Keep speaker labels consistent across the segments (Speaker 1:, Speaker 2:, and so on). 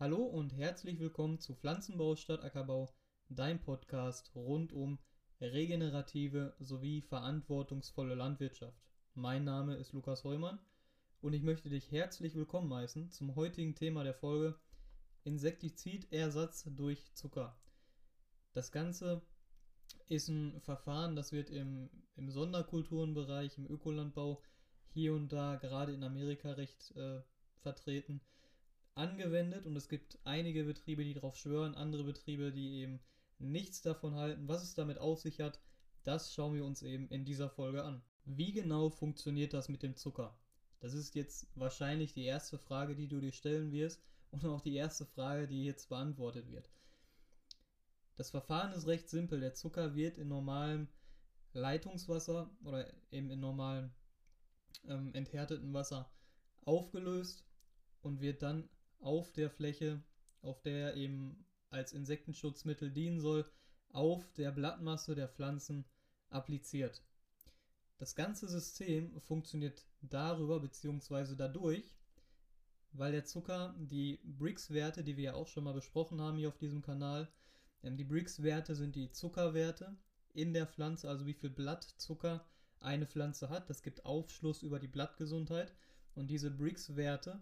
Speaker 1: Hallo und herzlich willkommen zu Pflanzenbau statt Ackerbau, dein Podcast rund um regenerative sowie verantwortungsvolle Landwirtschaft. Mein Name ist Lukas Heumann und ich möchte dich herzlich willkommen heißen zum heutigen Thema der Folge Insektizidersatz durch Zucker. Das Ganze ist ein Verfahren, das wird im, im Sonderkulturenbereich, im Ökolandbau hier und da, gerade in Amerika, recht äh, vertreten, angewendet. Und es gibt einige Betriebe, die darauf schwören, andere Betriebe, die eben nichts davon halten. Was es damit auf sich hat, das schauen wir uns eben in dieser Folge an. Wie genau funktioniert das mit dem Zucker? Das ist jetzt wahrscheinlich die erste Frage, die du dir stellen wirst und auch die erste Frage, die jetzt beantwortet wird. Das Verfahren ist recht simpel. Der Zucker wird in normalem Leitungswasser oder eben in normalem ähm, enthärteten Wasser aufgelöst und wird dann auf der Fläche, auf der er eben als Insektenschutzmittel dienen soll, auf der Blattmasse der Pflanzen appliziert. Das ganze System funktioniert darüber bzw. dadurch, weil der Zucker die Brix-Werte, die wir ja auch schon mal besprochen haben hier auf diesem Kanal, ähm, die Brix-Werte sind die Zuckerwerte in der Pflanze, also wie viel Blattzucker eine Pflanze hat. Das gibt Aufschluss über die Blattgesundheit. Und diese Brix-Werte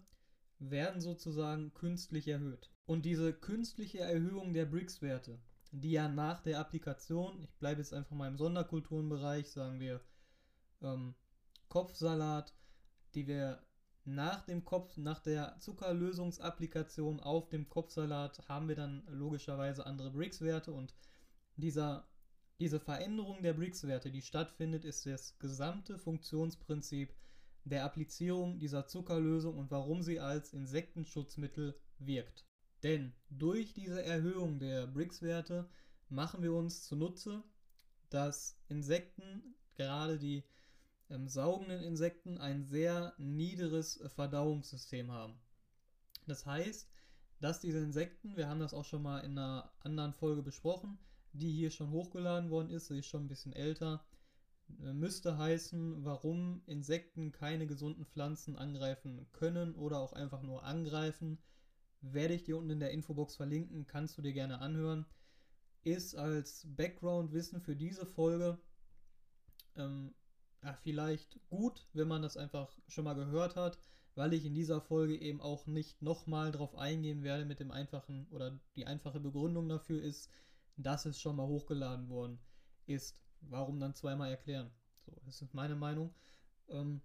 Speaker 1: werden sozusagen künstlich erhöht. Und diese künstliche Erhöhung der Brix-Werte, die ja nach der Applikation, ich bleibe jetzt einfach mal im Sonderkulturenbereich, sagen wir ähm, Kopfsalat, die wir nach dem Kopf, nach der Zuckerlösungsapplikation auf dem Kopfsalat haben wir dann logischerweise andere Brix-Werte und dieser, diese Veränderung der Brix-Werte, die stattfindet, ist das gesamte Funktionsprinzip der Applizierung dieser Zuckerlösung und warum sie als Insektenschutzmittel wirkt. Denn durch diese Erhöhung der Brix-Werte machen wir uns zunutze, dass Insekten, gerade die ähm, saugenden Insekten, ein sehr niederes Verdauungssystem haben. Das heißt, dass diese Insekten, wir haben das auch schon mal in einer anderen Folge besprochen, die hier schon hochgeladen worden ist, sie ist schon ein bisschen älter, müsste heißen, warum Insekten keine gesunden Pflanzen angreifen können oder auch einfach nur angreifen. Werde ich dir unten in der Infobox verlinken, kannst du dir gerne anhören. Ist als Background-Wissen für diese Folge ähm, ja, vielleicht gut, wenn man das einfach schon mal gehört hat, weil ich in dieser Folge eben auch nicht nochmal drauf eingehen werde mit dem einfachen oder die einfache Begründung dafür ist, dass es schon mal hochgeladen worden ist. Warum dann zweimal erklären? So, das ist meine Meinung. Ähm,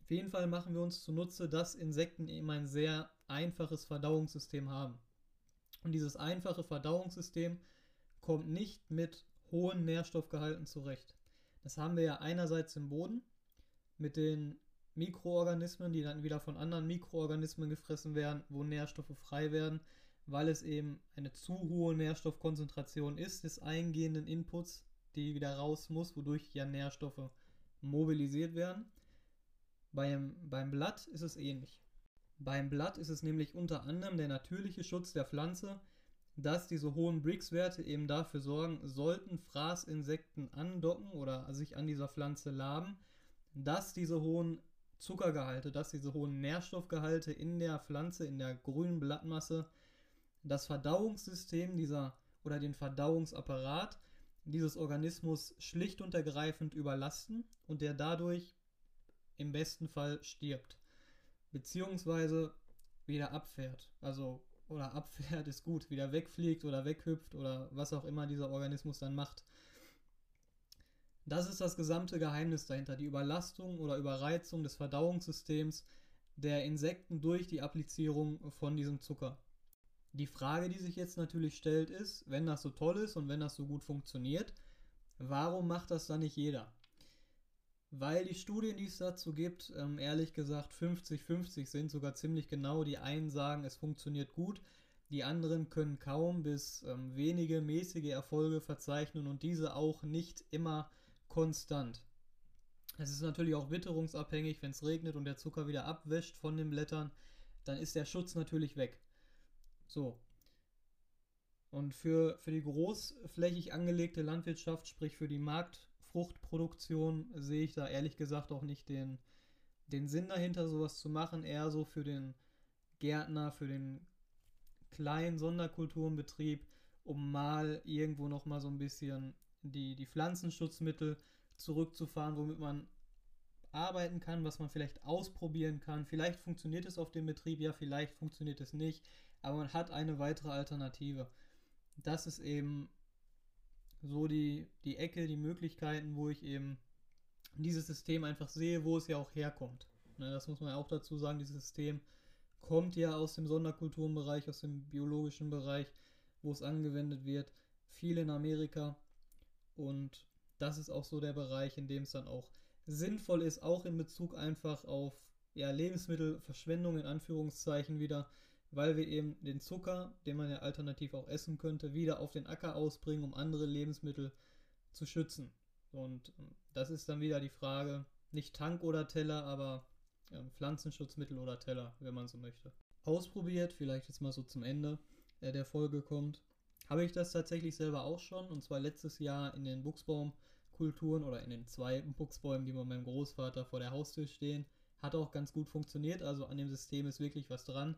Speaker 1: auf jeden Fall machen wir uns zunutze, dass Insekten eben ein sehr einfaches Verdauungssystem haben. Und dieses einfache Verdauungssystem kommt nicht mit hohen Nährstoffgehalten zurecht. Das haben wir ja einerseits im Boden mit den Mikroorganismen, die dann wieder von anderen Mikroorganismen gefressen werden, wo Nährstoffe frei werden weil es eben eine zu hohe Nährstoffkonzentration ist des eingehenden Inputs, die wieder raus muss, wodurch ja Nährstoffe mobilisiert werden. Beim, beim Blatt ist es ähnlich. Beim Blatt ist es nämlich unter anderem der natürliche Schutz der Pflanze, dass diese hohen Brix-Werte eben dafür sorgen, sollten Fraßinsekten andocken oder sich an dieser Pflanze laben, dass diese hohen Zuckergehalte, dass diese hohen Nährstoffgehalte in der Pflanze, in der grünen Blattmasse das Verdauungssystem dieser oder den Verdauungsapparat dieses Organismus schlicht und ergreifend überlasten und der dadurch im besten Fall stirbt. Beziehungsweise wieder abfährt. Also, oder abfährt ist gut, wieder wegfliegt oder weghüpft oder was auch immer dieser Organismus dann macht. Das ist das gesamte Geheimnis dahinter, die Überlastung oder Überreizung des Verdauungssystems der Insekten durch die Applizierung von diesem Zucker. Die Frage, die sich jetzt natürlich stellt, ist, wenn das so toll ist und wenn das so gut funktioniert, warum macht das dann nicht jeder? Weil die Studien, die es dazu gibt, ähm, ehrlich gesagt 50-50 sind, sogar ziemlich genau. Die einen sagen, es funktioniert gut, die anderen können kaum bis ähm, wenige mäßige Erfolge verzeichnen und diese auch nicht immer konstant. Es ist natürlich auch witterungsabhängig, wenn es regnet und der Zucker wieder abwäscht von den Blättern, dann ist der Schutz natürlich weg. So. Und für, für die großflächig angelegte Landwirtschaft, sprich für die Marktfruchtproduktion, sehe ich da ehrlich gesagt auch nicht den, den Sinn dahinter, sowas zu machen. Eher so für den Gärtner, für den kleinen Sonderkulturenbetrieb, um mal irgendwo nochmal so ein bisschen die, die Pflanzenschutzmittel zurückzufahren, womit man arbeiten kann, was man vielleicht ausprobieren kann. Vielleicht funktioniert es auf dem Betrieb, ja, vielleicht funktioniert es nicht, aber man hat eine weitere Alternative. Das ist eben so die, die Ecke, die Möglichkeiten, wo ich eben dieses System einfach sehe, wo es ja auch herkommt. Ne, das muss man auch dazu sagen, dieses System kommt ja aus dem Sonderkulturenbereich, aus dem biologischen Bereich, wo es angewendet wird, viel in Amerika. Und das ist auch so der Bereich, in dem es dann auch sinnvoll ist, auch in Bezug einfach auf ja, Lebensmittelverschwendung in Anführungszeichen wieder, weil wir eben den Zucker, den man ja alternativ auch essen könnte, wieder auf den Acker ausbringen, um andere Lebensmittel zu schützen. Und ähm, das ist dann wieder die Frage, nicht Tank oder Teller, aber ja, Pflanzenschutzmittel oder Teller, wenn man so möchte. Ausprobiert, vielleicht jetzt mal so zum Ende äh, der Folge kommt, habe ich das tatsächlich selber auch schon, und zwar letztes Jahr in den Buchsbaumkulturen oder in den zwei Buchsbäumen, die bei meinem Großvater vor der Haustür stehen. Hat auch ganz gut funktioniert, also an dem System ist wirklich was dran.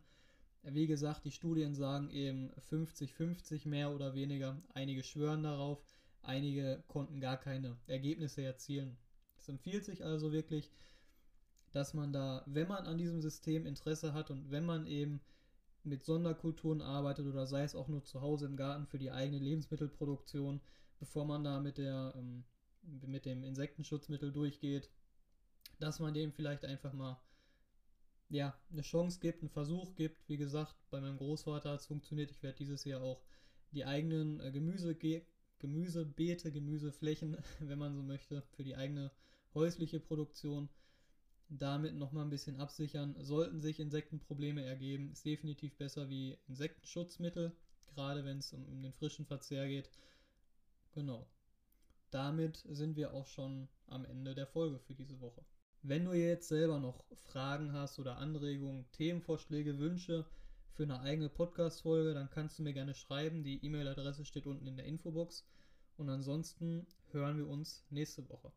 Speaker 1: Wie gesagt, die Studien sagen eben 50-50 mehr oder weniger. Einige schwören darauf, einige konnten gar keine Ergebnisse erzielen. Es empfiehlt sich also wirklich, dass man da, wenn man an diesem System Interesse hat und wenn man eben mit Sonderkulturen arbeitet oder sei es auch nur zu Hause im Garten für die eigene Lebensmittelproduktion, bevor man da mit der ähm, mit dem Insektenschutzmittel durchgeht, dass man dem vielleicht einfach mal ja, eine Chance gibt, einen Versuch gibt. Wie gesagt, bei meinem Großvater hat es funktioniert. Ich werde dieses Jahr auch die eigenen äh, Gemüse Gemüsebeete, Gemüseflächen, wenn man so möchte, für die eigene häusliche Produktion damit nochmal ein bisschen absichern. Sollten sich Insektenprobleme ergeben, ist definitiv besser wie Insektenschutzmittel, gerade wenn es um, um den frischen Verzehr geht. Genau. Damit sind wir auch schon am Ende der Folge für diese Woche. Wenn du jetzt selber noch Fragen hast oder Anregungen, Themenvorschläge, Wünsche für eine eigene Podcast-Folge, dann kannst du mir gerne schreiben. Die E-Mail-Adresse steht unten in der Infobox. Und ansonsten hören wir uns nächste Woche.